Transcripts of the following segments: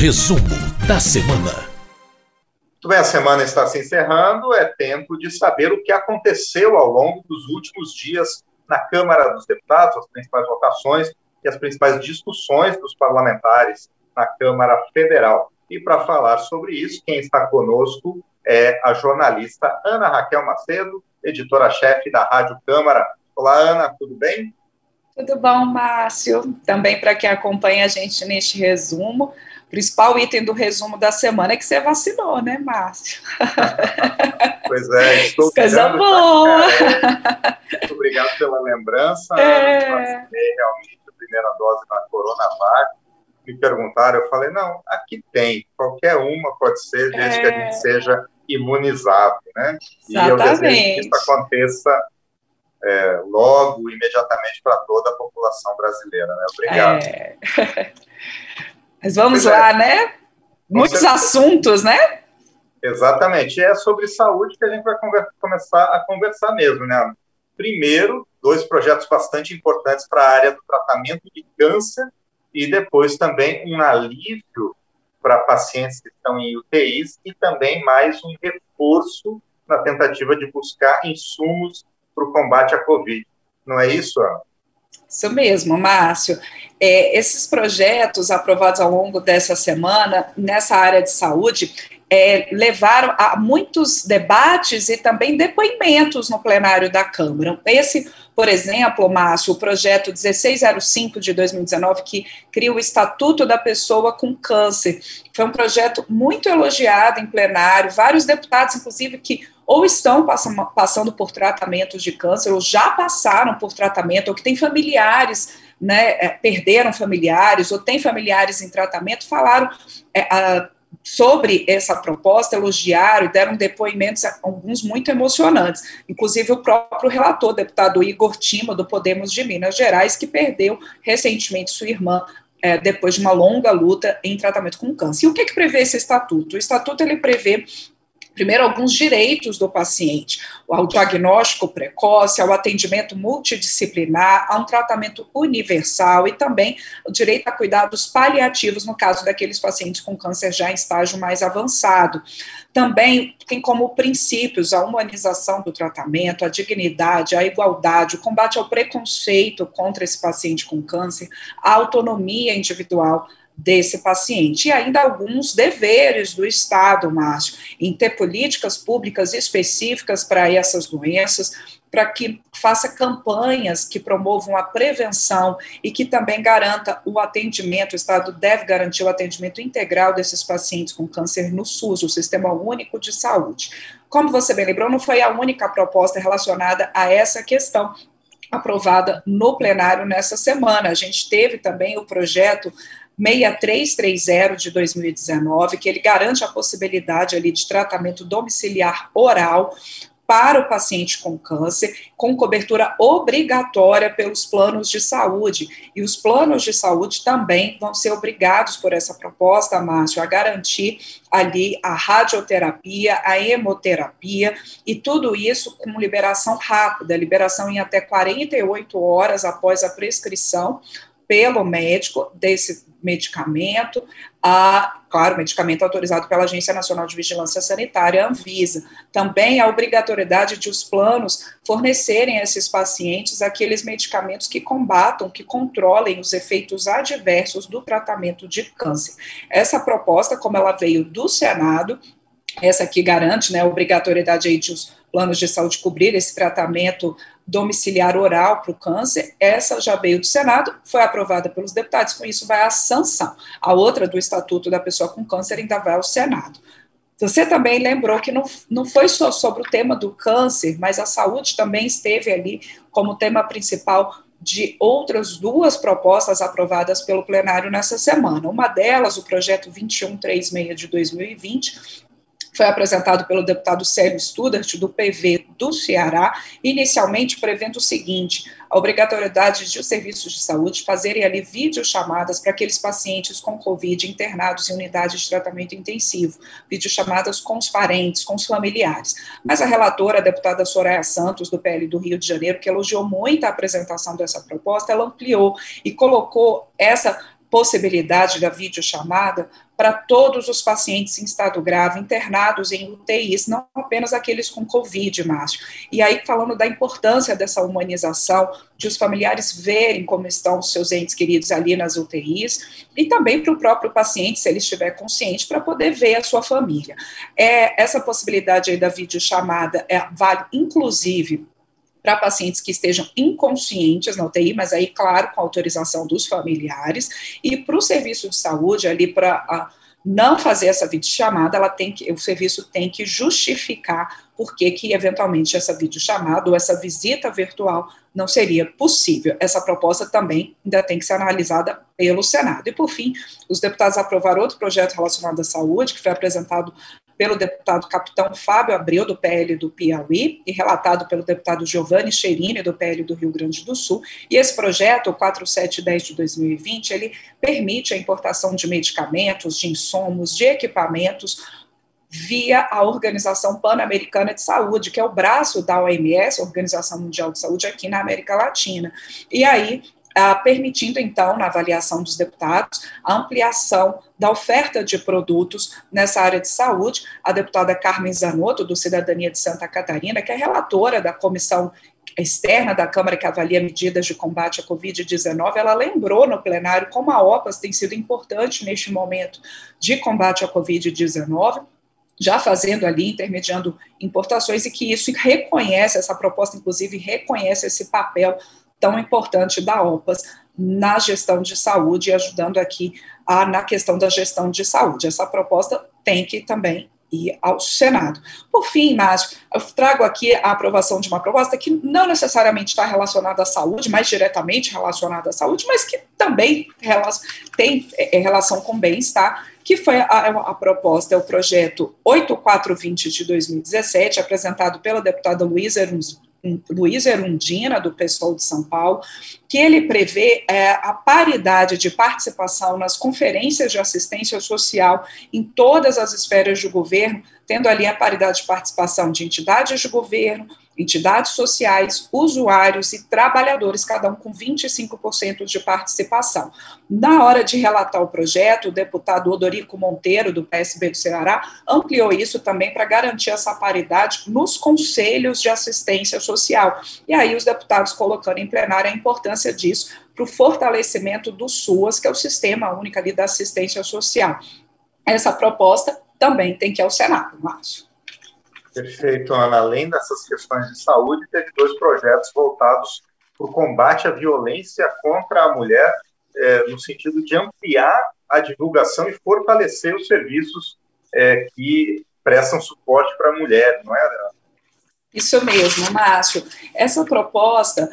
Resumo da semana. Muito bem, a semana está se encerrando, é tempo de saber o que aconteceu ao longo dos últimos dias na Câmara dos Deputados, as principais votações e as principais discussões dos parlamentares na Câmara Federal. E para falar sobre isso, quem está conosco é a jornalista Ana Raquel Macedo, editora-chefe da Rádio Câmara. Olá, Ana, tudo bem? Tudo bom, Márcio? Também para quem acompanha a gente neste resumo. Principal item do resumo da semana é que você vacinou, né, Márcio? Pois é, estou Coisa boa! Muito obrigado pela lembrança. É. Eu vacinei realmente a primeira dose da Coronavac. Me perguntaram, eu falei, não, aqui tem, qualquer uma pode ser, desde é. que a gente é. seja imunizado, né? Exatamente. E eu desejo que isso aconteça é, logo, imediatamente para toda a população brasileira, né? Obrigado. É. Mas vamos pois lá, é. né? Muitos assuntos, né? Exatamente. É sobre saúde que a gente vai começar a conversar mesmo, né? Primeiro, dois projetos bastante importantes para a área do tratamento de câncer e depois também um alívio para pacientes que estão em UTIs e também mais um reforço na tentativa de buscar insumos para o combate à Covid. Não é isso, Ana? Isso mesmo, Márcio. É, esses projetos aprovados ao longo dessa semana nessa área de saúde é, levaram a muitos debates e também depoimentos no plenário da Câmara. Esse, por exemplo, Márcio, o projeto 1605 de 2019, que cria o Estatuto da Pessoa com Câncer, foi um projeto muito elogiado em plenário, vários deputados, inclusive, que ou estão passando por tratamentos de câncer, ou já passaram por tratamento, ou que têm familiares, né, é, perderam familiares, ou têm familiares em tratamento, falaram é, a, sobre essa proposta, elogiaram e deram depoimentos, alguns muito emocionantes, inclusive o próprio relator, deputado Igor Tima, do Podemos de Minas Gerais, que perdeu recentemente sua irmã é, depois de uma longa luta em tratamento com câncer. E o que, que prevê esse estatuto? O estatuto ele prevê primeiro, alguns direitos do paciente, ao diagnóstico precoce, ao atendimento multidisciplinar, a um tratamento universal e também o direito a cuidados paliativos no caso daqueles pacientes com câncer já em estágio mais avançado. Também tem como princípios a humanização do tratamento, a dignidade, a igualdade, o combate ao preconceito contra esse paciente com câncer, a autonomia individual desse paciente. E ainda alguns deveres do Estado, Márcio, em ter políticas públicas específicas para essas doenças, para que faça campanhas que promovam a prevenção e que também garanta o atendimento. O Estado deve garantir o atendimento integral desses pacientes com câncer no SUS, o Sistema Único de Saúde. Como você bem lembrou, não foi a única proposta relacionada a essa questão aprovada no plenário nessa semana. A gente teve também o projeto 6330 de 2019, que ele garante a possibilidade ali de tratamento domiciliar oral para o paciente com câncer, com cobertura obrigatória pelos planos de saúde. E os planos de saúde também vão ser obrigados por essa proposta, Márcio, a garantir ali a radioterapia, a hemoterapia e tudo isso com liberação rápida, liberação em até 48 horas após a prescrição pelo médico desse medicamento, a, claro, medicamento autorizado pela Agência Nacional de Vigilância Sanitária, Anvisa. Também a obrigatoriedade de os planos fornecerem a esses pacientes aqueles medicamentos que combatam, que controlem os efeitos adversos do tratamento de câncer. Essa proposta, como ela veio do Senado, essa aqui garante né, a obrigatoriedade de os planos de saúde cobrir esse tratamento domiciliar oral para o câncer, essa já veio do Senado, foi aprovada pelos deputados, com isso vai à sanção. A outra do Estatuto da Pessoa com Câncer ainda vai ao Senado. Você também lembrou que não, não foi só sobre o tema do câncer, mas a saúde também esteve ali como tema principal de outras duas propostas aprovadas pelo plenário nessa semana. Uma delas, o projeto 2136 de 2020, foi apresentado pelo deputado Célio Studart, do PV do Ceará, inicialmente prevendo o seguinte: a obrigatoriedade de os serviços de saúde fazerem ali videochamadas para aqueles pacientes com Covid internados em unidades de tratamento intensivo, videochamadas com os parentes, com os familiares. Mas a relatora, a deputada Soraya Santos, do PL do Rio de Janeiro, que elogiou muito a apresentação dessa proposta, ela ampliou e colocou essa possibilidade da videochamada para todos os pacientes em estado grave internados em UTIs, não apenas aqueles com Covid, Márcio. E aí, falando da importância dessa humanização, de os familiares verem como estão os seus entes queridos ali nas UTIs, e também para o próprio paciente, se ele estiver consciente, para poder ver a sua família. É, essa possibilidade aí da videochamada é, vale, inclusive, para pacientes que estejam inconscientes na UTI, mas aí, claro, com autorização dos familiares, e para o serviço de saúde, ali para não fazer essa videochamada, ela tem que, o serviço tem que justificar por que, que eventualmente essa videochamada ou essa visita virtual não seria possível. Essa proposta também ainda tem que ser analisada pelo Senado. E, por fim, os deputados aprovaram outro projeto relacionado à saúde, que foi apresentado pelo deputado capitão Fábio Abreu, do PL do Piauí, e relatado pelo deputado Giovanni Cherini, do PL do Rio Grande do Sul. E esse projeto, o 4710 de 2020, ele permite a importação de medicamentos, de insumos, de equipamentos via a Organização Pan-Americana de Saúde, que é o braço da OMS, Organização Mundial de Saúde, aqui na América Latina. E aí, permitindo, então, na avaliação dos deputados, a ampliação da oferta de produtos nessa área de saúde. A deputada Carmen Zanotto, do Cidadania de Santa Catarina, que é relatora da comissão externa da Câmara que avalia medidas de combate à Covid-19, ela lembrou no plenário como a OPAS tem sido importante neste momento de combate à Covid-19, já fazendo ali, intermediando importações, e que isso reconhece, essa proposta, inclusive, reconhece esse papel tão importante da OPAS na gestão de saúde, ajudando aqui a, na questão da gestão de saúde. Essa proposta tem que também ir ao Senado. Por fim, Márcio, eu trago aqui a aprovação de uma proposta que não necessariamente está relacionada à saúde, mais diretamente relacionada à saúde, mas que também tem é, relação com bem-estar, que foi a, a, proposta, é o projeto 8420 de 2017, apresentado pela deputada Luísa Luiz Erundina, do PSOL de São Paulo, que ele prevê é, a paridade de participação nas conferências de assistência social em todas as esferas de governo, tendo ali a paridade de participação de entidades de governo, entidades sociais, usuários e trabalhadores, cada um com 25% de participação. Na hora de relatar o projeto, o deputado Odorico Monteiro, do PSB do Ceará, ampliou isso também para garantir essa paridade nos conselhos de assistência social. E aí os deputados colocando em plenário a importância disso para o fortalecimento do SUAS, que é o Sistema Único ali da Assistência Social. Essa proposta também tem que ir ao Senado, Márcio. Perfeito, Ana. Além dessas questões de saúde, teve dois projetos voltados para o combate à violência contra a mulher, é, no sentido de ampliar a divulgação e fortalecer os serviços é, que prestam suporte para a mulher, não é, Ana? Isso mesmo, Márcio. Essa proposta,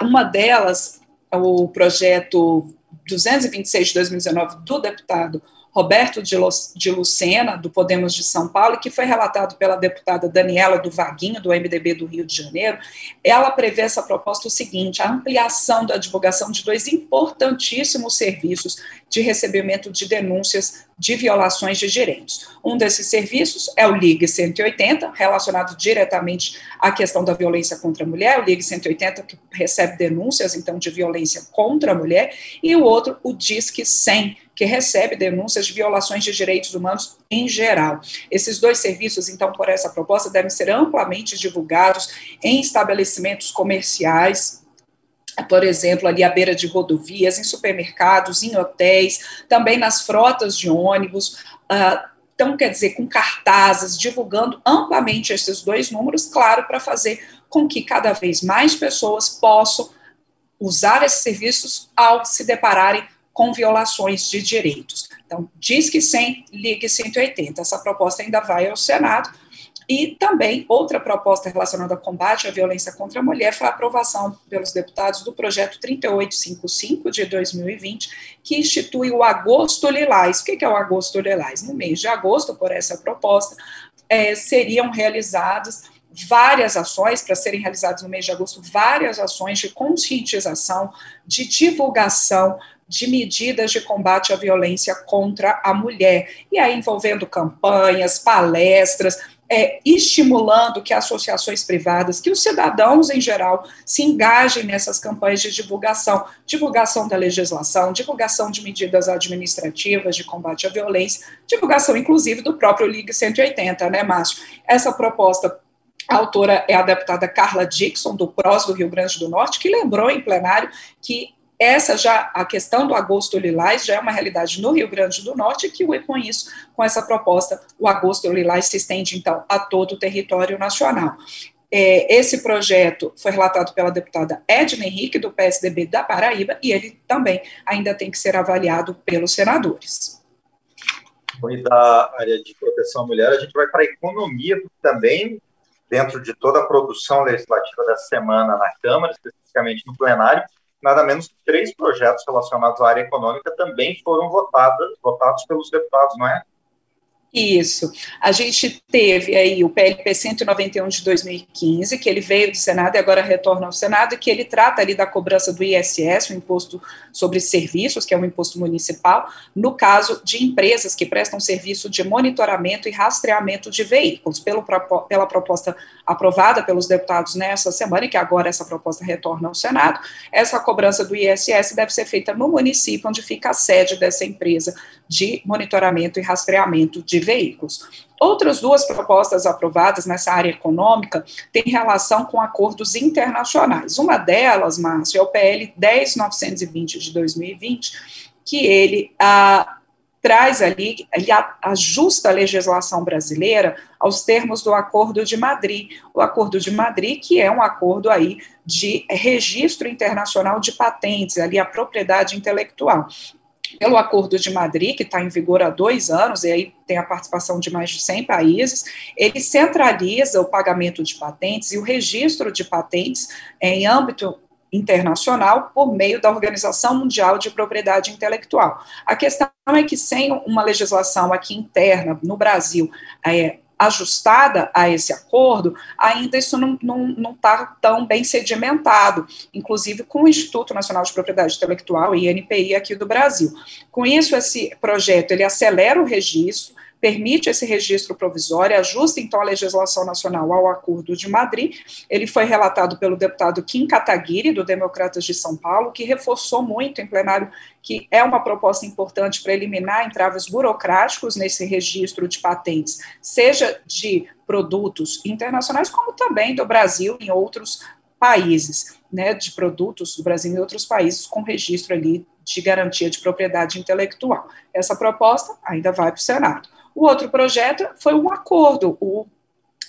uma delas, o projeto 226 de 2019 do deputado Roberto de Lucena, do Podemos de São Paulo, que foi relatado pela deputada Daniela do Vaguinho, do MDB do Rio de Janeiro, ela prevê essa proposta o seguinte: a ampliação da divulgação de dois importantíssimos serviços de recebimento de denúncias de violações de direitos. Um desses serviços é o Ligue 180, relacionado diretamente à questão da violência contra a mulher, o Ligue 180 que recebe denúncias então de violência contra a mulher, e o outro, o Disque 100, que recebe denúncias de violações de direitos humanos em geral. Esses dois serviços, então, por essa proposta, devem ser amplamente divulgados em estabelecimentos comerciais, por exemplo, ali à beira de rodovias, em supermercados, em hotéis, também nas frotas de ônibus. Uh, então, quer dizer, com cartazes, divulgando amplamente esses dois números, claro, para fazer com que cada vez mais pessoas possam usar esses serviços ao se depararem com violações de direitos. Então, diz que 100, ligue 180. Essa proposta ainda vai ao Senado. E também outra proposta relacionada ao combate à violência contra a mulher foi a aprovação pelos deputados do projeto 3855 de 2020, que institui o Agosto Lilás. O que é o Agosto Lilás? No mês de agosto, por essa proposta, é, seriam realizadas várias ações, para serem realizadas no mês de agosto, várias ações de conscientização, de divulgação de medidas de combate à violência contra a mulher, e aí envolvendo campanhas, palestras, é, estimulando que associações privadas, que os cidadãos em geral se engajem nessas campanhas de divulgação, divulgação da legislação, divulgação de medidas administrativas de combate à violência, divulgação inclusive do próprio Ligue 180, né, Márcio? Essa proposta a autora é a deputada Carla Dixon, do PROS do Rio Grande do Norte, que lembrou em plenário que essa já, a questão do agosto lilás já é uma realidade no Rio Grande do Norte, que com isso, com essa proposta, o agosto lilás se estende, então, a todo o território nacional. É, esse projeto foi relatado pela deputada Edna Henrique, do PSDB da Paraíba, e ele também ainda tem que ser avaliado pelos senadores. E da área de proteção à mulher, a gente vai para a economia também, dentro de toda a produção legislativa dessa semana na Câmara, especificamente no plenário, nada menos que três projetos relacionados à área econômica também foram votados, votados pelos deputados, não é? Isso. A gente teve aí o PLP 191 de 2015, que ele veio do Senado e agora retorna ao Senado, e que ele trata ali da cobrança do ISS, o Imposto sobre Serviços, que é um imposto municipal, no caso de empresas que prestam serviço de monitoramento e rastreamento de veículos. Pelo, pela proposta aprovada pelos deputados nessa semana, e que agora essa proposta retorna ao Senado, essa cobrança do ISS deve ser feita no município onde fica a sede dessa empresa de monitoramento e rastreamento de veículos. Outras duas propostas aprovadas nessa área econômica têm relação com acordos internacionais. Uma delas, Márcio, é o PL 10920 de 2020, que ele ah, traz ali, ele ajusta a legislação brasileira aos termos do Acordo de Madrid. O Acordo de Madrid, que é um acordo aí de registro internacional de patentes, ali a propriedade intelectual pelo Acordo de Madrid, que está em vigor há dois anos, e aí tem a participação de mais de 100 países, ele centraliza o pagamento de patentes e o registro de patentes em âmbito internacional por meio da Organização Mundial de Propriedade Intelectual. A questão é que sem uma legislação aqui interna no Brasil é, ajustada a esse acordo, ainda isso não está tá tão bem sedimentado, inclusive com o Instituto Nacional de Propriedade Intelectual, INPI, aqui do Brasil. Com isso, esse projeto, ele acelera o registro, permite esse registro provisório, ajusta então a legislação nacional ao Acordo de Madrid. Ele foi relatado pelo deputado Kim Kataguiri, do Democratas de São Paulo, que reforçou muito em plenário que é uma proposta importante para eliminar entraves burocráticos nesse registro de patentes, seja de produtos internacionais, como também do Brasil em outros países, né, de produtos do Brasil em outros países com registro ali de garantia de propriedade intelectual. Essa proposta ainda vai para o Senado. O outro projeto foi um acordo, o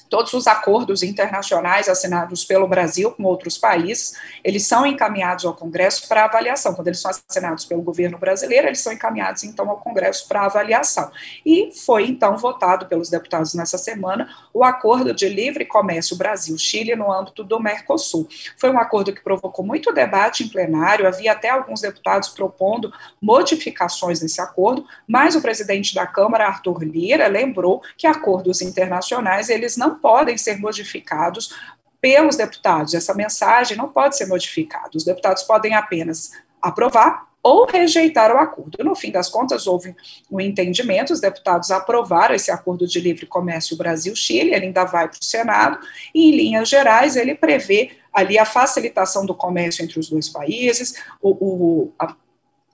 todos os acordos internacionais assinados pelo Brasil com outros países, eles são encaminhados ao Congresso para avaliação. Quando eles são assinados pelo governo brasileiro, eles são encaminhados então ao Congresso para avaliação. E foi então votado pelos deputados nessa semana o acordo de livre comércio Brasil-Chile no âmbito do Mercosul. Foi um acordo que provocou muito debate em plenário, havia até alguns deputados propondo modificações nesse acordo, mas o presidente da Câmara, Arthur Lira, lembrou que acordos internacionais eles não podem ser modificados pelos deputados. Essa mensagem não pode ser modificada. Os deputados podem apenas aprovar ou rejeitar o acordo. No fim das contas, houve um entendimento, os deputados aprovaram esse acordo de livre comércio Brasil-Chile, ele ainda vai para o Senado, e em linhas gerais ele prevê ali a facilitação do comércio entre os dois países, o, o, a,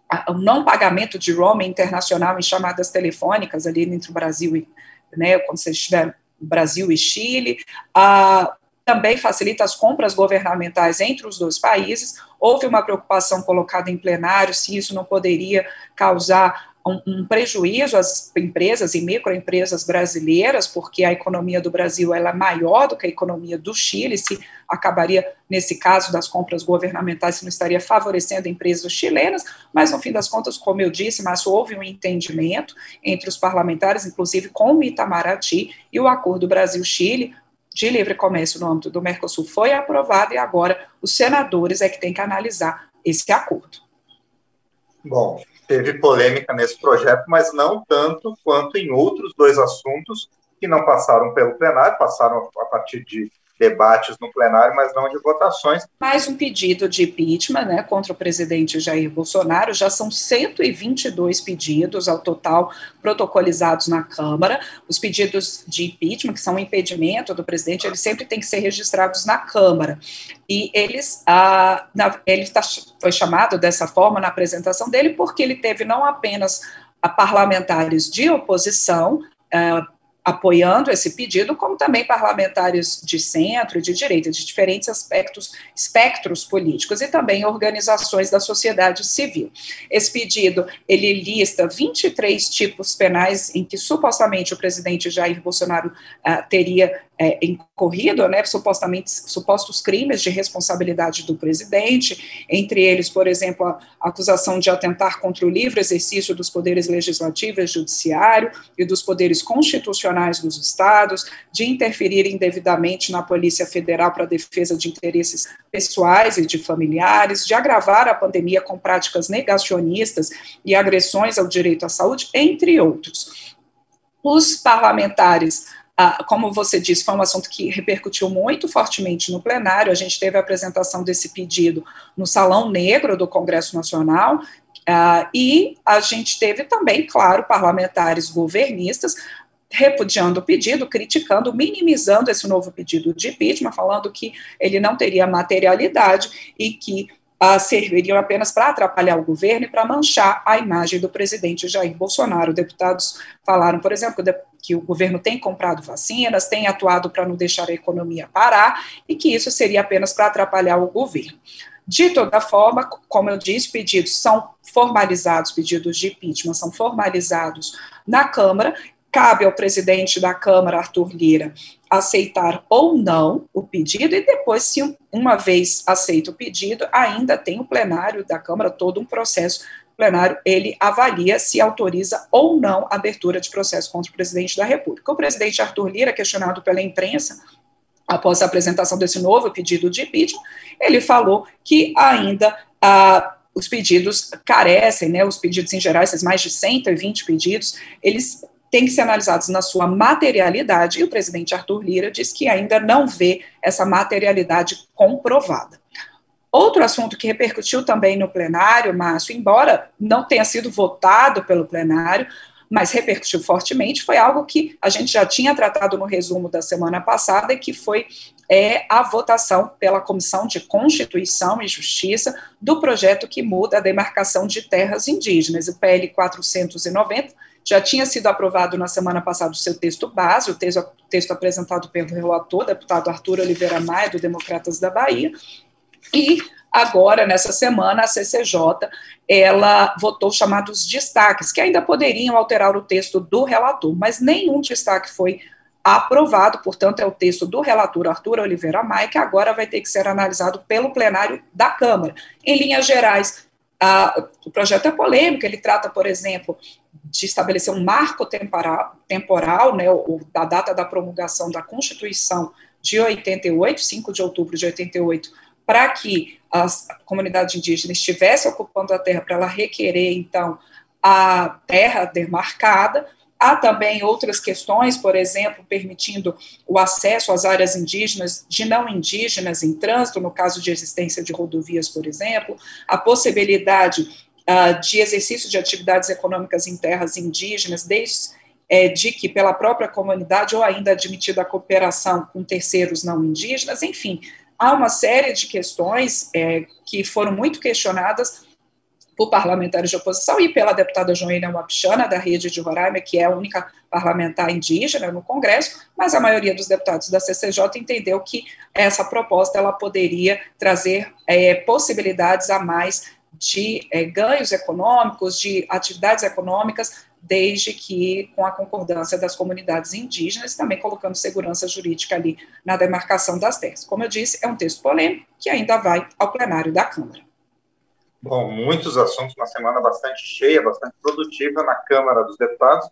a, o não pagamento de roaming internacional em chamadas telefônicas ali entre o Brasil e, né, quando você estiver Brasil e Chile, ah, também facilita as compras governamentais entre os dois países. Houve uma preocupação colocada em plenário se isso não poderia causar um, um, prejuízo às empresas e microempresas brasileiras, porque a economia do Brasil é maior do que a economia do Chile, se acabaria, nesse caso das compras governamentais, se não estaria favorecendo empresas chilenas, mas no fim das contas, como eu disse, mas houve um entendimento entre os parlamentares, inclusive com o Itamaraty, e o acordo Brasil-Chile de livre comércio no âmbito do Mercosul foi aprovado e agora os senadores é que têm que analisar esse acordo. Bom, teve polêmica nesse projeto, mas não tanto quanto em outros dois assuntos que não passaram pelo plenário, passaram a partir de debates no plenário, mas não de votações. Mais um pedido de impeachment né, contra o presidente Jair Bolsonaro, já são 122 pedidos ao total protocolizados na Câmara. Os pedidos de impeachment, que são um impedimento do presidente, eles sempre têm que ser registrados na Câmara. E eles, ah, na, ele tá, foi chamado dessa forma na apresentação dele porque ele teve não apenas a parlamentares de oposição, ah, apoiando esse pedido, como também parlamentares de centro de direita, de diferentes aspectos, espectros políticos e também organizações da sociedade civil. Esse pedido, ele lista 23 tipos penais em que supostamente o presidente Jair Bolsonaro uh, teria é, incorrido, né, supostamente supostos crimes de responsabilidade do presidente, entre eles, por exemplo, a acusação de atentar contra o livre exercício dos poderes legislativo e judiciário e dos poderes constitucionais dos estados, de interferir indevidamente na Polícia Federal para defesa de interesses pessoais e de familiares, de agravar a pandemia com práticas negacionistas e agressões ao direito à saúde, entre outros. Os parlamentares como você disse, foi um assunto que repercutiu muito fortemente no plenário. A gente teve a apresentação desse pedido no Salão Negro do Congresso Nacional, ah, e a gente teve também, claro, parlamentares governistas repudiando o pedido, criticando, minimizando esse novo pedido de impeachment, falando que ele não teria materialidade e que uh, serviriam apenas para atrapalhar o governo e para manchar a imagem do presidente Jair Bolsonaro. Deputados falaram, por exemplo, que o governo tem comprado vacinas, tem atuado para não deixar a economia parar e que isso seria apenas para atrapalhar o governo. De toda forma, como eu disse, pedidos são formalizados, pedidos de impeachment são formalizados na Câmara cabe ao presidente da Câmara, Arthur Lira, aceitar ou não o pedido, e depois, se uma vez aceito o pedido, ainda tem o plenário da Câmara, todo um processo plenário, ele avalia se autoriza ou não a abertura de processo contra o presidente da República. O presidente Arthur Lira, questionado pela imprensa, após a apresentação desse novo pedido de impeachment, ele falou que ainda ah, os pedidos carecem, né, os pedidos em geral, esses mais de 120 pedidos, eles têm que ser analisados na sua materialidade, e o presidente Arthur Lira diz que ainda não vê essa materialidade comprovada. Outro assunto que repercutiu também no plenário, Márcio, embora não tenha sido votado pelo plenário, mas repercutiu fortemente, foi algo que a gente já tinha tratado no resumo da semana passada, que foi é, a votação pela Comissão de Constituição e Justiça do projeto que muda a demarcação de terras indígenas, o PL 490, já tinha sido aprovado na semana passada o seu texto base, o texto, texto apresentado pelo relator, deputado Arthur Oliveira Maia, do Democratas da Bahia, e agora, nessa semana, a CCJ, ela votou chamados destaques, que ainda poderiam alterar o texto do relator, mas nenhum destaque foi aprovado, portanto, é o texto do relator Arthur Oliveira Maia, que agora vai ter que ser analisado pelo plenário da Câmara. Em linhas gerais, a, o projeto é polêmico, ele trata, por exemplo, de estabelecer um marco temporal, temporal né, o, da data da promulgação da Constituição de 88, 5 de outubro de 88, para que a comunidade indígena estivesse ocupando a terra, para ela requerer, então, a terra demarcada. Há também outras questões, por exemplo, permitindo o acesso às áreas indígenas de não indígenas em trânsito, no caso de existência de rodovias, por exemplo, a possibilidade uh, de exercício de atividades econômicas em terras indígenas, desde é, de que pela própria comunidade ou ainda admitida a cooperação com terceiros não indígenas, enfim, há uma série de questões é, que foram muito questionadas por parlamentares de oposição e pela deputada Joênia Wapichana, da Rede de Roraima, que é a única parlamentar indígena no Congresso, mas a maioria dos deputados da CCJ entendeu que essa proposta ela poderia trazer é, possibilidades a mais de é, ganhos econômicos, de atividades econômicas, desde que com a concordância das comunidades indígenas, também colocando segurança jurídica ali na demarcação das terras. Como eu disse, é um texto polêmico que ainda vai ao plenário da Câmara. Bom, muitos assuntos, uma semana bastante cheia, bastante produtiva na Câmara dos Deputados,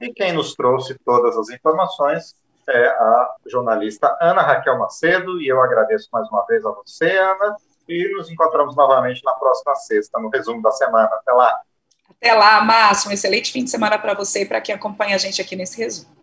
e quem nos trouxe todas as informações é a jornalista Ana Raquel Macedo, e eu agradeço mais uma vez a você, Ana, e nos encontramos novamente na próxima sexta, no resumo da semana. Até lá. Até lá, Márcio. Um excelente fim de semana para você e para quem acompanha a gente aqui nesse resumo.